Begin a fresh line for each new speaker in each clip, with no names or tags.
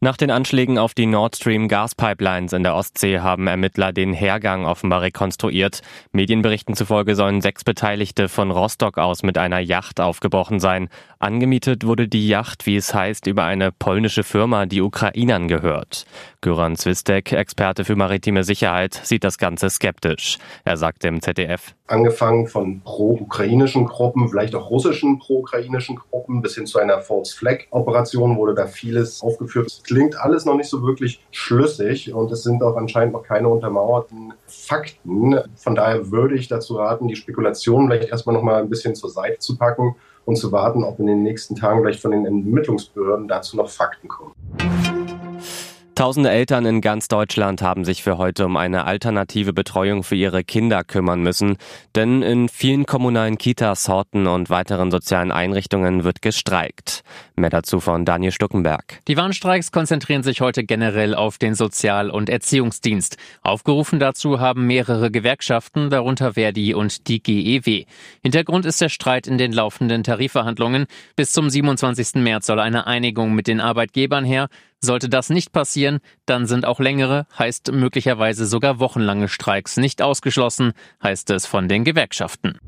Nach den Anschlägen auf die Nord Stream Gaspipelines in der Ostsee haben Ermittler den Hergang offenbar rekonstruiert. Medienberichten zufolge sollen sechs Beteiligte von Rostock aus mit einer Yacht aufgebrochen sein. Angemietet wurde die Yacht, wie es heißt, über eine polnische Firma, die Ukrainern gehört. Göran Zwistek, Experte für maritime Sicherheit, sieht das Ganze skeptisch. Er sagte im ZDF.
Angefangen von pro-ukrainischen Gruppen, vielleicht auch russischen pro-ukrainischen Gruppen bis hin zu einer False Flag Operation wurde da vieles aufgeführt klingt alles noch nicht so wirklich schlüssig und es sind auch anscheinend noch keine untermauerten Fakten. Von daher würde ich dazu raten, die Spekulation vielleicht erstmal noch mal ein bisschen zur Seite zu packen und zu warten, ob in den nächsten Tagen vielleicht von den Ermittlungsbehörden dazu noch Fakten kommen.
Tausende Eltern in ganz Deutschland haben sich für heute um eine alternative Betreuung für ihre Kinder kümmern müssen, denn in vielen kommunalen Kitas, Horten und weiteren sozialen Einrichtungen wird gestreikt. Mehr dazu von Daniel Stuckenberg.
Die Warnstreiks konzentrieren sich heute generell auf den Sozial- und Erziehungsdienst. Aufgerufen dazu haben mehrere Gewerkschaften, darunter Verdi und die GEW. Hintergrund ist der Streit in den laufenden Tarifverhandlungen. Bis zum 27. März soll eine Einigung mit den Arbeitgebern her. Sollte das nicht passieren, dann sind auch längere, heißt möglicherweise sogar wochenlange Streiks nicht ausgeschlossen, heißt es von den Gewerkschaften.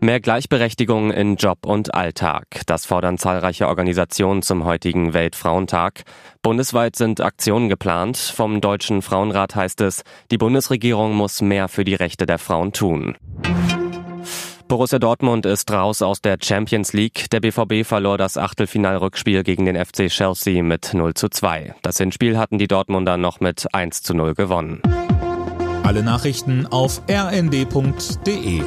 Mehr Gleichberechtigung in Job und Alltag. Das fordern zahlreiche Organisationen zum heutigen Weltfrauentag. Bundesweit sind Aktionen geplant. Vom Deutschen Frauenrat heißt es, die Bundesregierung muss mehr für die Rechte der Frauen tun. Borussia Dortmund ist raus aus der Champions League. Der BVB verlor das Achtelfinalrückspiel gegen den FC Chelsea mit 0 zu 2. Das Hinspiel hatten die Dortmunder noch mit 1 zu 0 gewonnen.
Alle Nachrichten auf rnd.de